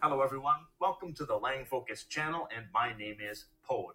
Hello, everyone. Welcome to the Langfocus channel, and my name is Paul.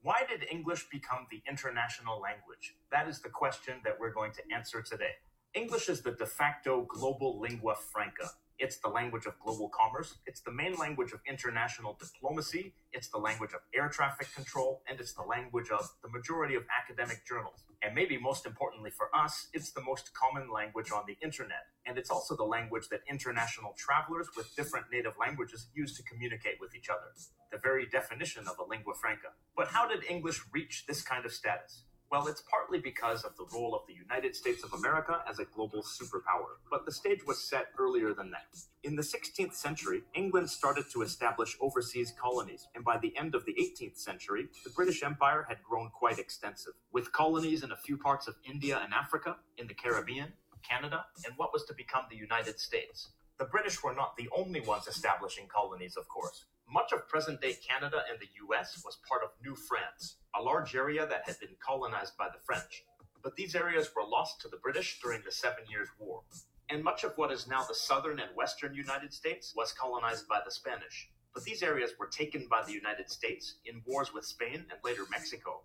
Why did English become the international language? That is the question that we're going to answer today. English is the de facto global lingua franca. It's the language of global commerce. It's the main language of international diplomacy. It's the language of air traffic control. And it's the language of the majority of academic journals. And maybe most importantly for us, it's the most common language on the internet. And it's also the language that international travelers with different native languages use to communicate with each other. The very definition of a lingua franca. But how did English reach this kind of status? Well, it's partly because of the role of the United States of America as a global superpower, but the stage was set earlier than that. In the 16th century, England started to establish overseas colonies, and by the end of the 18th century, the British Empire had grown quite extensive, with colonies in a few parts of India and Africa, in the Caribbean, Canada, and what was to become the United States. The British were not the only ones establishing colonies, of course. Much of present day Canada and the US was part of New France, a large area that had been colonized by the French. But these areas were lost to the British during the Seven Years' War. And much of what is now the southern and western United States was colonized by the Spanish. But these areas were taken by the United States in wars with Spain and later Mexico.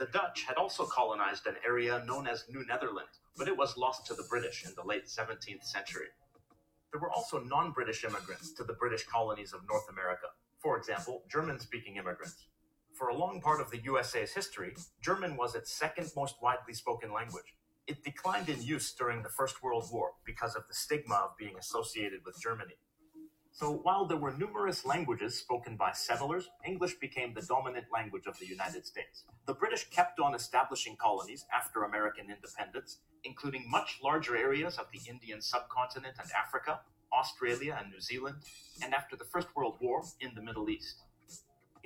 The Dutch had also colonized an area known as New Netherland, but it was lost to the British in the late 17th century. There were also non British immigrants to the British colonies of North America. For example, German speaking immigrants. For a long part of the USA's history, German was its second most widely spoken language. It declined in use during the First World War because of the stigma of being associated with Germany. So while there were numerous languages spoken by settlers, English became the dominant language of the United States. The British kept on establishing colonies after American independence, including much larger areas of the Indian subcontinent and Africa, Australia and New Zealand, and after the First World War in the Middle East.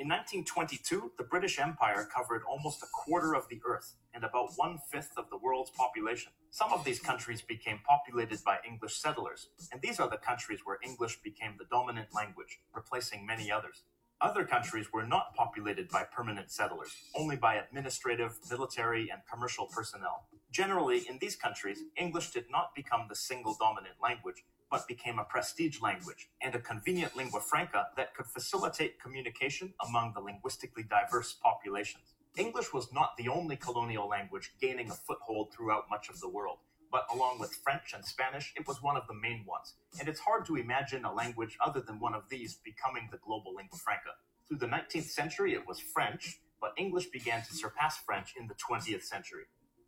In 1922, the British Empire covered almost a quarter of the Earth and about one fifth of the world's population. Some of these countries became populated by English settlers, and these are the countries where English became the dominant language, replacing many others. Other countries were not populated by permanent settlers, only by administrative, military, and commercial personnel. Generally, in these countries, English did not become the single dominant language, but became a prestige language and a convenient lingua franca that could facilitate communication among the linguistically diverse populations. English was not the only colonial language gaining a foothold throughout much of the world, but along with French and Spanish, it was one of the main ones. And it's hard to imagine a language other than one of these becoming the global lingua franca. Through the 19th century, it was French, but English began to surpass French in the 20th century.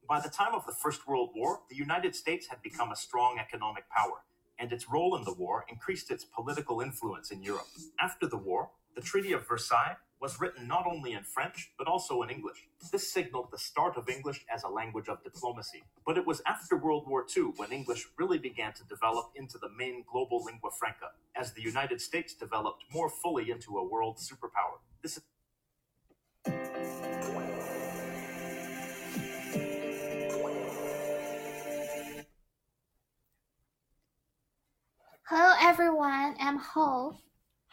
By the time of the First World War, the United States had become a strong economic power, and its role in the war increased its political influence in Europe. After the war, the Treaty of Versailles was written not only in French, but also in English. This signaled the start of English as a language of diplomacy. But it was after World War II when English really began to develop into the main global lingua franca, as the United States developed more fully into a world superpower. This is everyone, I'm Ho.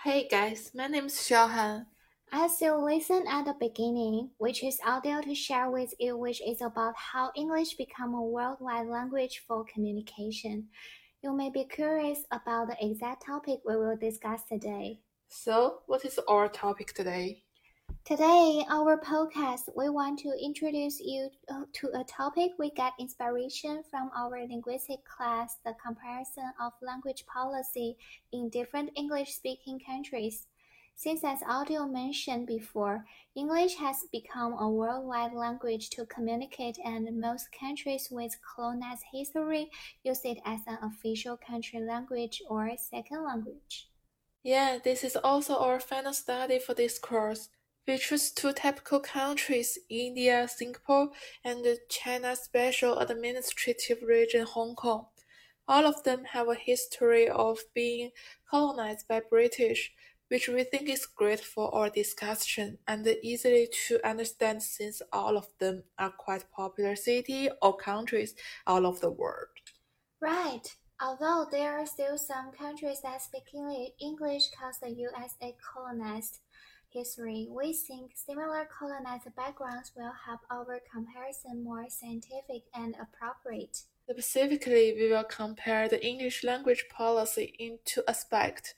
Hey guys, my name is Xiaohan. As you listen at the beginning, which is audio to share with you, which is about how English become a worldwide language for communication. You may be curious about the exact topic we will discuss today. So, what is our topic today? Today, our podcast, we want to introduce you uh, to a topic we get inspiration from our linguistic class, the comparison of language policy in different English-speaking countries. Since as audio mentioned before, English has become a worldwide language to communicate and most countries with colonized history use it as an official country language or second language. Yeah, this is also our final study for this course. We choose two typical countries, India, Singapore, and China Special Administrative Region, Hong Kong. All of them have a history of being colonized by British, which we think is great for our discussion and easily to understand since all of them are quite popular cities or countries all over the world. Right. Although there are still some countries that speak English because the USA colonized history, we think similar colonized backgrounds will help our comparison more scientific and appropriate. Specifically, we will compare the English language policy in two aspects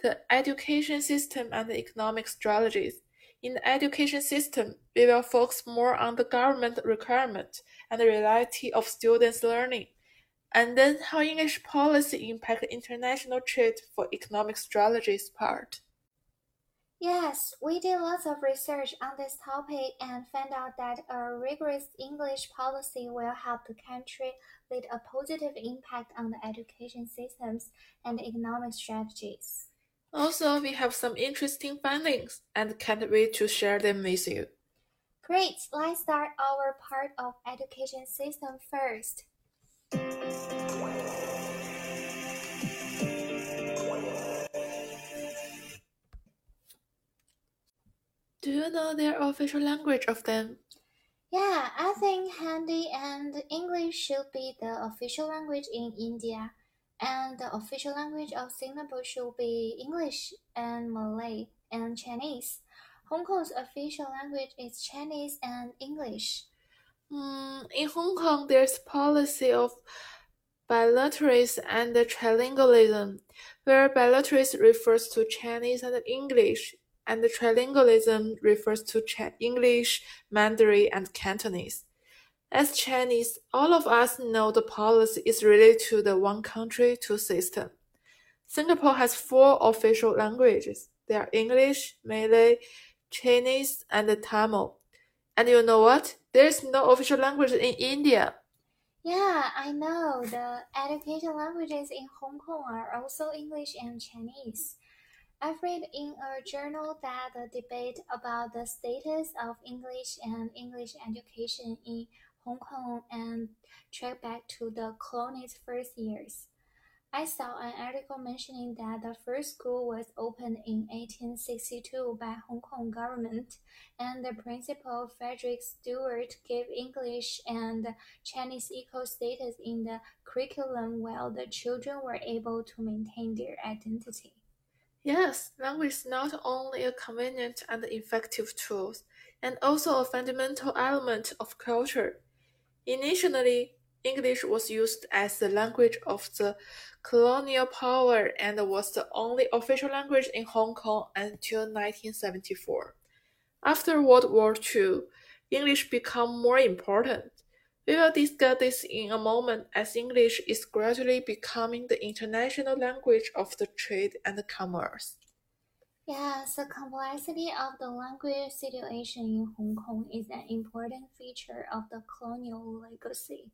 the education system and the economic strategies. In the education system, we will focus more on the government requirement and the reality of students' learning, and then how English policy impact international trade for economic strategies part. Yes, we did lots of research on this topic and found out that a rigorous English policy will help the country lead a positive impact on the education systems and economic strategies. Also, we have some interesting findings and can't wait to share them with you. Great, let's start our part of education system first. Do you know their official language of them? Yeah, I think Hindi and English should be the official language in India, and the official language of Singapore should be English and Malay and Chinese. Hong Kong's official language is Chinese and English. Mm, in Hong Kong, there's policy of bilateralism and trilingualism, where bilateralism refers to Chinese and English, and the trilingualism refers to English, Mandarin, and Cantonese. As Chinese, all of us know the policy is related to the one country, two system. Singapore has four official languages. They are English, Malay, Chinese, and Tamil. And you know what? There's no official language in India. Yeah, I know. The education languages in Hong Kong are also English and Chinese. I've read in a journal that the debate about the status of English and English education in Hong Kong and track back to the colony's first years. I saw an article mentioning that the first school was opened in 1862 by Hong Kong government, and the principal Frederick Stewart gave English and Chinese equal status in the curriculum while the children were able to maintain their identity. Yes, language is not only a convenient and effective tool, and also a fundamental element of culture. Initially, English was used as the language of the colonial power and was the only official language in Hong Kong until 1974. After World War II, English became more important. We will discuss this in a moment as English is gradually becoming the international language of the trade and commerce. Yes, the complexity of the language situation in Hong Kong is an important feature of the colonial legacy.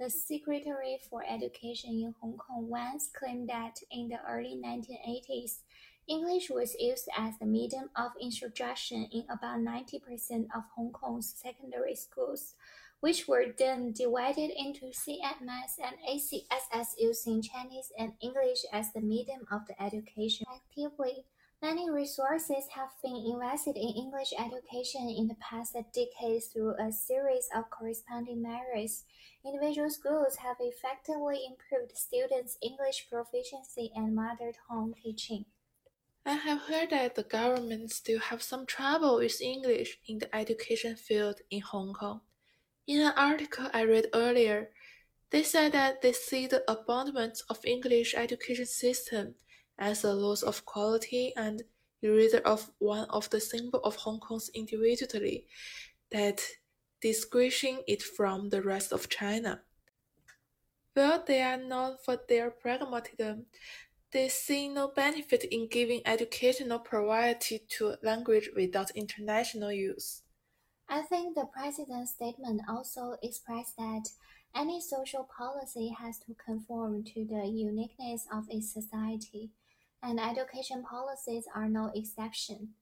The Secretary for Education in Hong Kong once claimed that in the early 1980s, English was used as the medium of instruction in about 90% of Hong Kong's secondary schools which were then divided into CMS and ACSS using Chinese and English as the medium of the education. Actively, many resources have been invested in English education in the past decades through a series of corresponding measures. Individual schools have effectively improved students' English proficiency and mother tongue teaching. I have heard that the government still have some trouble with English in the education field in Hong Kong. In an article I read earlier, they said that they see the abandonment of English education system as a loss of quality and eraser of one of the symbol of Hong Kong's individuality that distinguishing it from the rest of China. While they are known for their pragmatism, they see no benefit in giving educational priority to language without international use. I think the president's statement also expressed that any social policy has to conform to the uniqueness of its society, and education policies are no exception.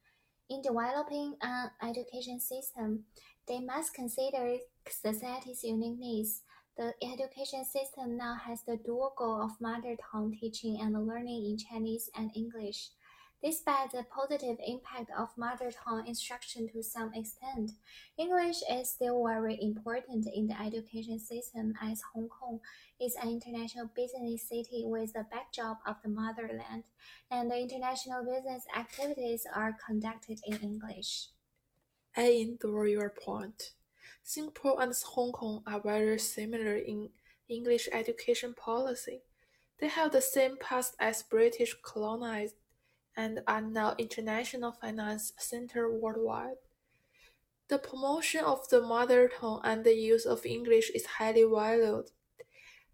In developing an education system, they must consider society's unique needs. The education system now has the dual goal of mother tongue teaching and learning in Chinese and English. Despite the positive impact of mother tongue instruction to some extent, English is still very important in the education system as Hong Kong is an international business city with the backdrop of the motherland, and the international business activities are conducted in English. I endorse your point. Singapore and Hong Kong are very similar in English education policy. They have the same past as British colonized and are now international finance center worldwide. The promotion of the mother tongue and the use of English is highly valued.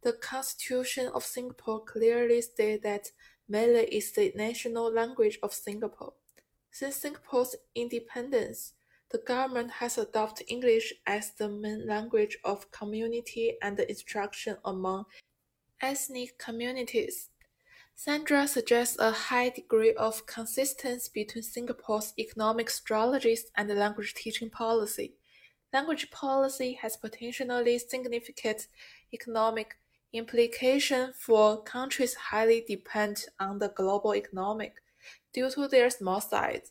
The Constitution of Singapore clearly states that Malay is the national language of Singapore. Since Singapore's independence, the government has adopted English as the main language of community and instruction among ethnic communities. Sandra suggests a high degree of consistency between Singapore's economic strategies and language teaching policy. Language policy has potentially significant economic implications for countries highly dependent on the global economic due to their small size.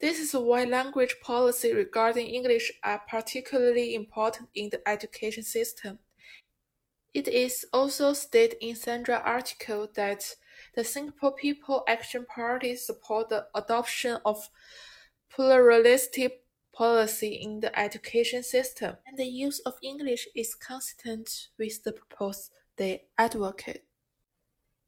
This is why language policy regarding English are particularly important in the education system. It is also stated in Sandra's article that the Singapore People Action Party support the adoption of pluralistic policy in the education system, and the use of English is consistent with the purpose they advocate.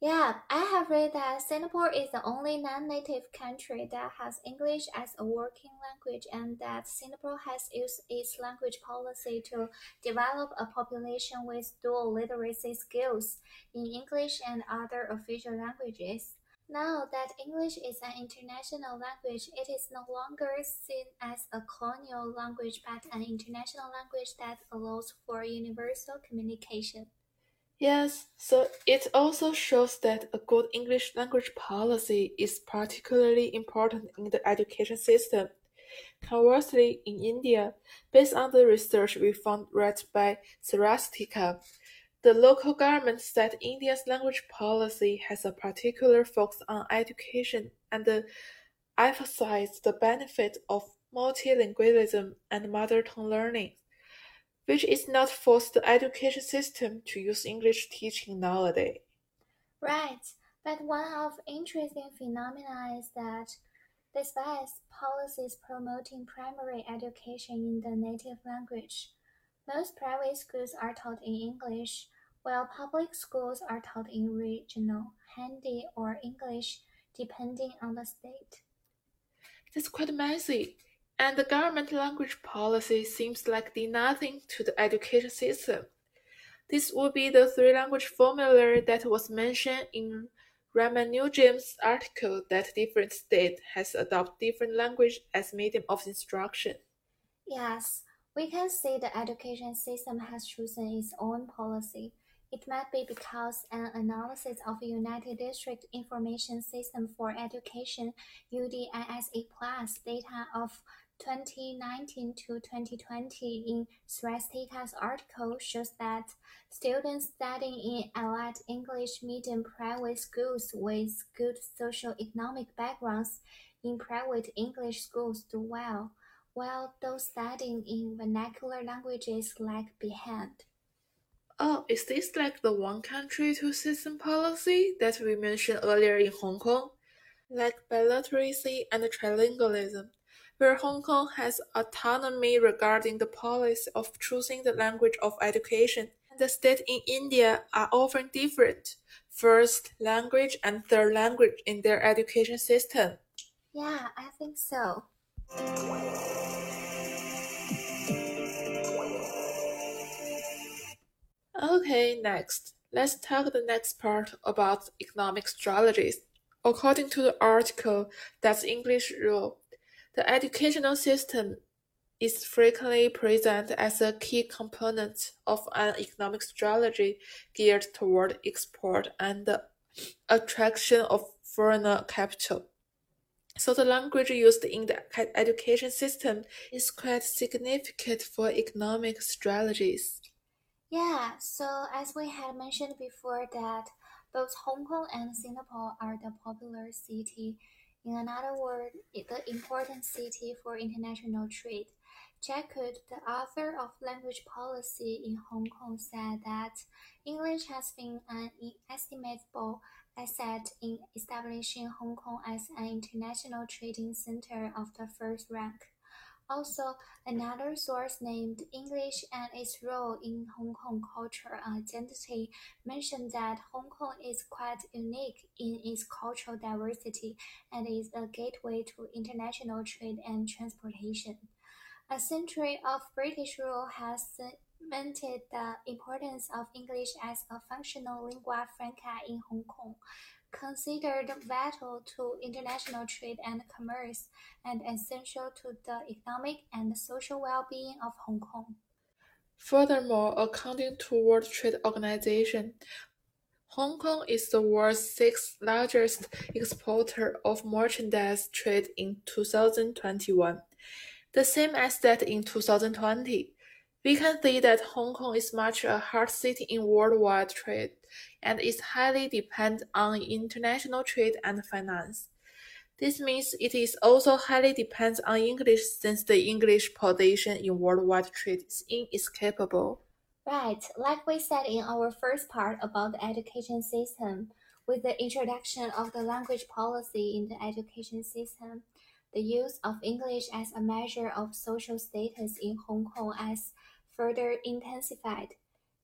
Yeah, I have read that Singapore is the only non-native country that has English as a working language and that Singapore has used its language policy to develop a population with dual literacy skills in English and other official languages. Now that English is an international language, it is no longer seen as a colonial language but an international language that allows for universal communication. Yes, so it also shows that a good English language policy is particularly important in the education system. Conversely, in India, based on the research we found read by Sarastika, the local government said India's language policy has a particular focus on education and emphasized the benefit of multilingualism and mother tongue learning which is not forced the education system to use English teaching nowadays. Right, but one of interesting phenomena is that despite policies promoting primary education in the native language, most private schools are taught in English, while public schools are taught in regional, Hindi, or English, depending on the state. That's quite messy and the government language policy seems like the nothing to the education system. This would be the three language formula that was mentioned in Ramanujam's article that different state has adopted different language as medium of instruction. Yes, we can see the education system has chosen its own policy. It might be because an analysis of Unified District Information System for Education UDISE Plus data of 2019 to 2020 in Srastika's article shows that students studying in elite English medium private schools with good socio-economic backgrounds in private English schools do well, while those studying in vernacular languages lag behind. Oh, is this like the one country two system policy that we mentioned earlier in Hong Kong? Like bilateralism and trilingualism where Hong Kong has autonomy regarding the policy of choosing the language of education, and the states in India are often different first language and third language in their education system. Yeah, I think so. Okay, next, let's talk the next part about economic strategies. According to the article, that's English rule the educational system is frequently presented as a key component of an economic strategy geared toward export and the attraction of foreign capital. So the language used in the education system is quite significant for economic strategies. Yeah, so as we had mentioned before that both Hong Kong and Singapore are the popular city in another word, the important city for international trade. Jack Hood, the author of Language Policy in Hong Kong, said that English has been an inestimable asset in establishing Hong Kong as an international trading center of the first rank. Also, another source named English and its role in Hong Kong cultural uh, identity mentioned that Hong Kong is quite unique in its cultural diversity and is a gateway to international trade and transportation. A century of British rule has cemented the importance of English as a functional lingua franca in Hong Kong considered vital to international trade and commerce and essential to the economic and social well-being of Hong Kong. Furthermore, according to World Trade Organization, Hong Kong is the world's sixth largest exporter of merchandise trade in 2021, the same as that in 2020. We can see that Hong Kong is much a hard city in worldwide trade and is highly dependent on international trade and finance. This means it is also highly dependent on English since the English position in worldwide trade is inescapable. Right, like we said in our first part about the education system, with the introduction of the language policy in the education system, the use of English as a measure of social status in Hong Kong as further intensified.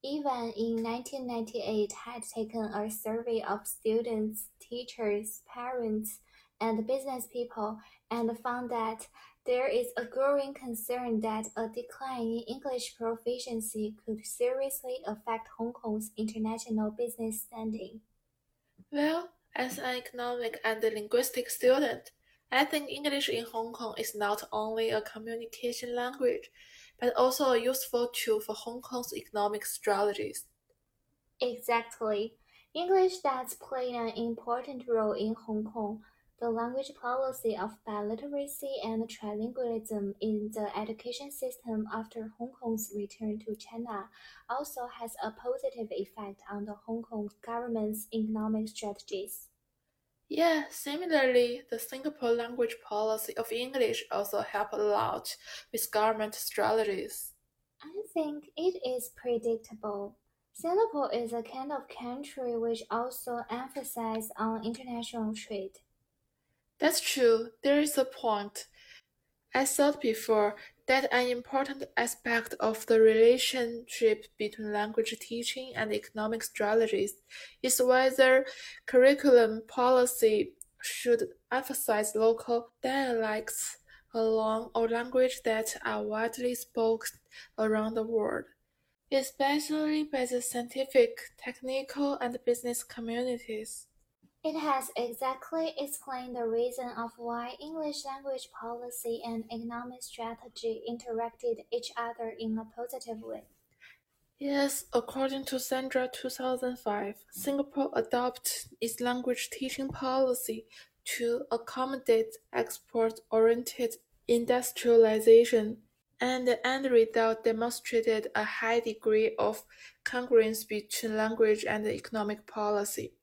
Even in 1998 had taken a survey of students, teachers, parents, and business people and found that there is a growing concern that a decline in English proficiency could seriously affect Hong Kong's international business standing. Well, as an economic and linguistic student, I think English in Hong Kong is not only a communication language, but also a useful tool for Hong Kong's economic strategies. Exactly. English does play an important role in Hong Kong. The language policy of biliteracy and trilingualism in the education system after Hong Kong's return to China also has a positive effect on the Hong Kong government's economic strategies. Yeah, similarly, the Singapore language policy of English also helped a lot with government strategies. I think it is predictable. Singapore is a kind of country which also emphasizes on international trade. That's true. There is a point. I thought before that an important aspect of the relationship between language teaching and economic strategies is whether curriculum policy should emphasize local dialects along or language that are widely spoken around the world, especially by the scientific, technical, and business communities. It has exactly explained the reason of why English language policy and economic strategy interacted each other in a positive way. Yes, according to Sandra 2005, Singapore adopted its language teaching policy to accommodate export-oriented industrialization, and the end result demonstrated a high degree of congruence between language and economic policy.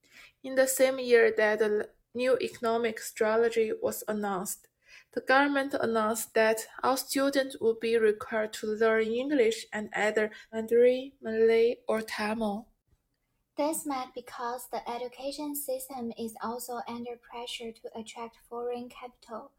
In the same year that the new economic strategy was announced, the government announced that all students would be required to learn English and either Mandarin, Malay, or Tamil. This meant because the education system is also under pressure to attract foreign capital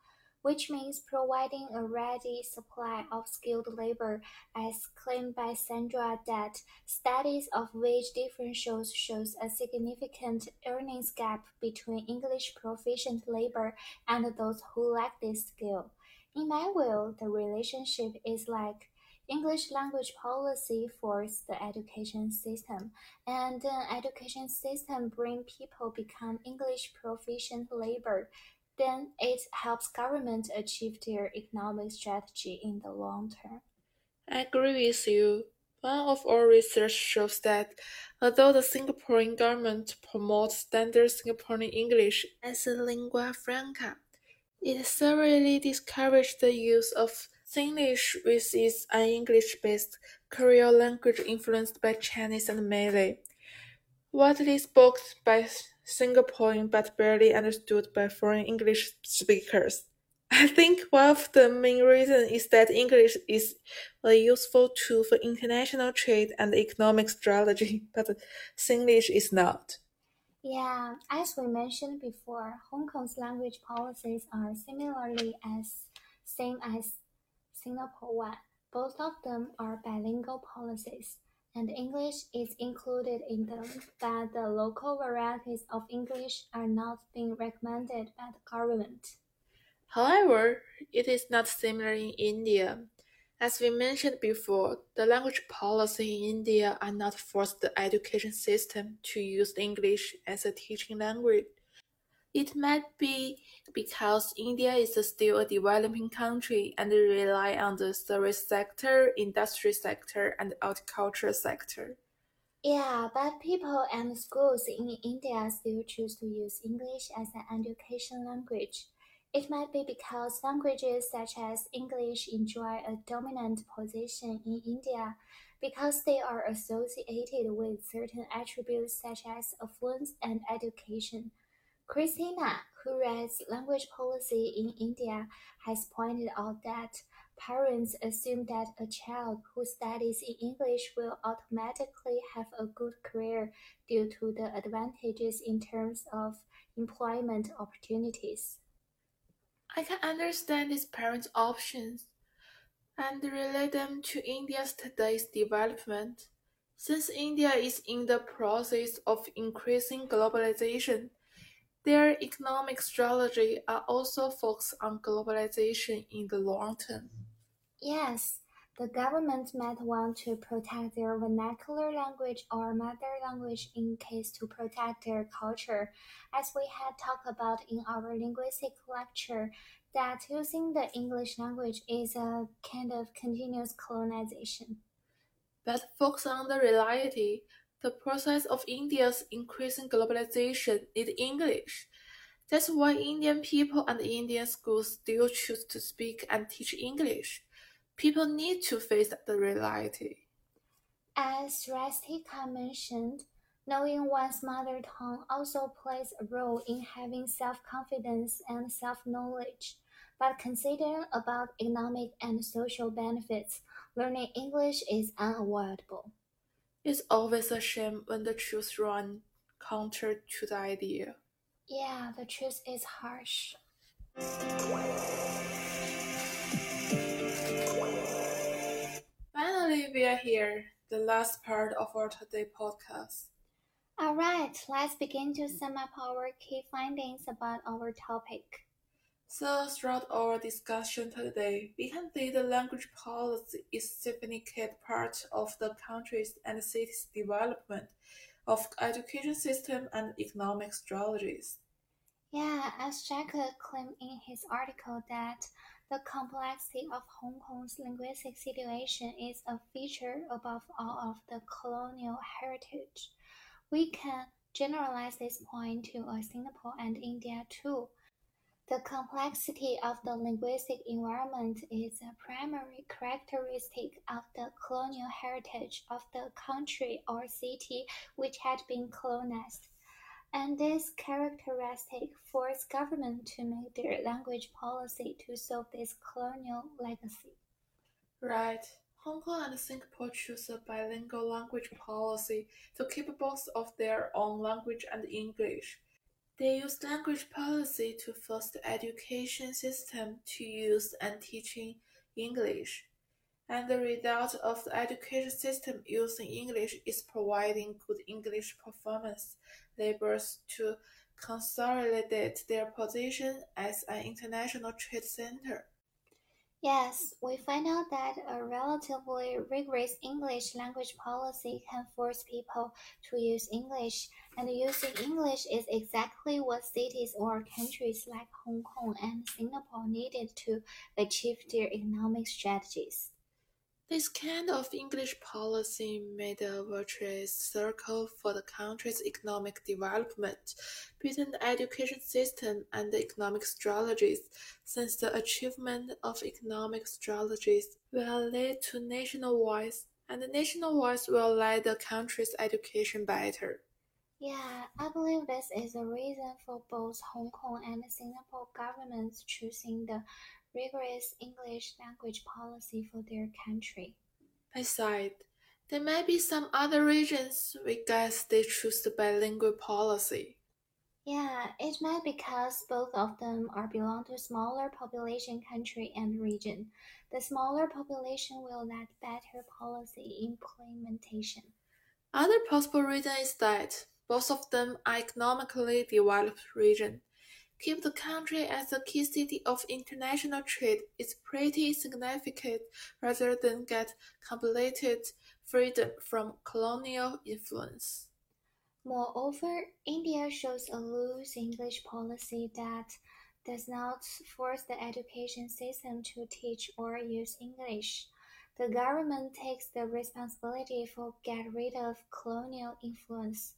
which means providing a ready supply of skilled labor, as claimed by Sandra that studies of wage differentials shows a significant earnings gap between English proficient labor and those who lack this skill. In my view, the relationship is like English language policy for the education system, and the education system bring people become English proficient labor then it helps government achieve their economic strategy in the long term. I agree with you. One of our research shows that although the Singaporean government promotes standard Singaporean English as a lingua franca, it severely discouraged the use of Singlish with its un-English-based Creole language influenced by Chinese and Malay. Widely spoken by Singaporean but barely understood by foreign English speakers. I think one of the main reasons is that English is a useful tool for international trade and economic strategy, but Singlish is not. Yeah, as we mentioned before, Hong Kong's language policies are similarly as same as Singapore one. Both of them are bilingual policies, and English is included in them, but the local varieties of English are not being recommended by the government. However, it is not similar in India. As we mentioned before, the language policy in India are not force the education system to use English as a teaching language. It might be because India is still a developing country and rely on the service sector, industry sector, and agriculture sector. Yeah, but people and schools in India still choose to use English as an education language. It might be because languages such as English enjoy a dominant position in India because they are associated with certain attributes such as affluence and education. Christina, who writes language policy in India, has pointed out that parents assume that a child who studies in English will automatically have a good career due to the advantages in terms of employment opportunities. I can understand these parents' options and relate them to India's today's development. Since India is in the process of increasing globalization, their economic strategy are also focused on globalization in the long term. Yes, the government might want to protect their vernacular language or mother language in case to protect their culture, as we had talked about in our linguistic lecture, that using the English language is a kind of continuous colonization. But focus on the reality, the process of India's increasing globalization is English. That's why Indian people and Indian schools still choose to speak and teach English. People need to face the reality. As Rastika mentioned, knowing one's mother tongue also plays a role in having self-confidence and self-knowledge. But considering about economic and social benefits, learning English is unavoidable. It's always a shame when the truth run counter to the idea. Yeah, the truth is harsh. Finally, we are here, the last part of our today podcast. Alright, let's begin to sum up our key findings about our topic. So, throughout our discussion today, we can see the language policy is a significant part of the country's and city's development of education system and economic strategies. Yeah, as Jacob claimed in his article that the complexity of Hong Kong's linguistic situation is a feature above all of the colonial heritage. We can generalize this point to uh, Singapore and India too. The complexity of the linguistic environment is a primary characteristic of the colonial heritage of the country or city which had been colonized. And this characteristic forced government to make their language policy to solve this colonial legacy. Right. Hong Kong and Singapore choose a bilingual language policy to keep both of their own language and English. They use language policy to force the education system to use and teaching English. And the result of the education system using English is providing good English performance labels to consolidate their position as an international trade center. Yes, we find out that a relatively rigorous English language policy can force people to use English, and using English is exactly what cities or countries like Hong Kong and Singapore needed to achieve their economic strategies. This kind of English policy made a virtuous circle for the country's economic development between the education system and the economic strategies, since the achievement of economic strategies will lead to nationwide, and the nationwide will lead the country's education better. Yeah, I believe this is the reason for both Hong Kong and Singapore governments choosing the rigorous English language policy for their country. Besides, there may be some other regions we guess they choose the bilingual policy. Yeah, it might because both of them are belong to smaller population country and region. The smaller population will lack better policy implementation. Other possible reason is that both of them are economically developed region. Keep the country as a key city of international trade is pretty significant rather than get completed freedom from colonial influence. Moreover, India shows a loose English policy that does not force the education system to teach or use English. The government takes the responsibility for get rid of colonial influence,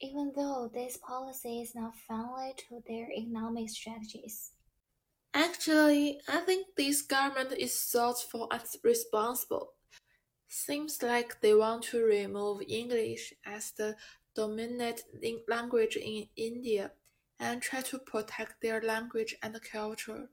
even though this policy is not friendly to their economic strategies. Actually, I think this government is thoughtful and responsible. Seems like they want to remove English as the dominant language in India and try to protect their language and culture.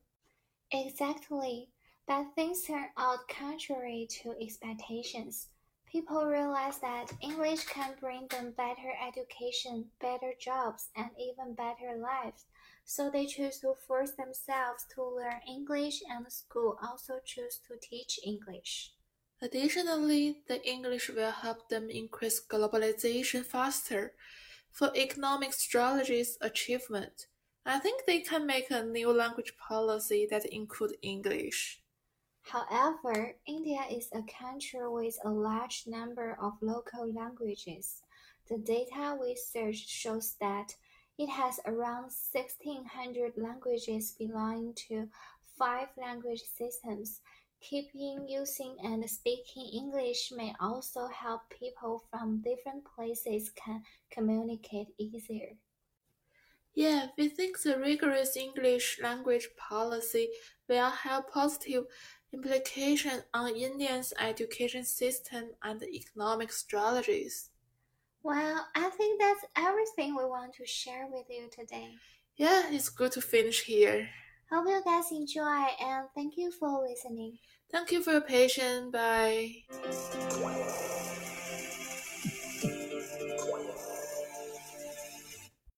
Exactly, but things turn out contrary to expectations. People realize that English can bring them better education, better jobs, and even better lives. So they choose to force themselves to learn English, and the school also choose to teach English. Additionally, the English will help them increase globalization faster. For economic strategies achievement, I think they can make a new language policy that include English. However, India is a country with a large number of local languages. The data we searched shows that it has around 1600 languages belonging to five language systems Keeping using and speaking English may also help people from different places can communicate easier. Yeah, we think the rigorous English language policy will have positive implications on India's education system and economic strategies. Well, I think that's everything we want to share with you today. Yeah, it's good to finish here. Hope you guys enjoy and thank you for listening. Thank you for your patience. Bye.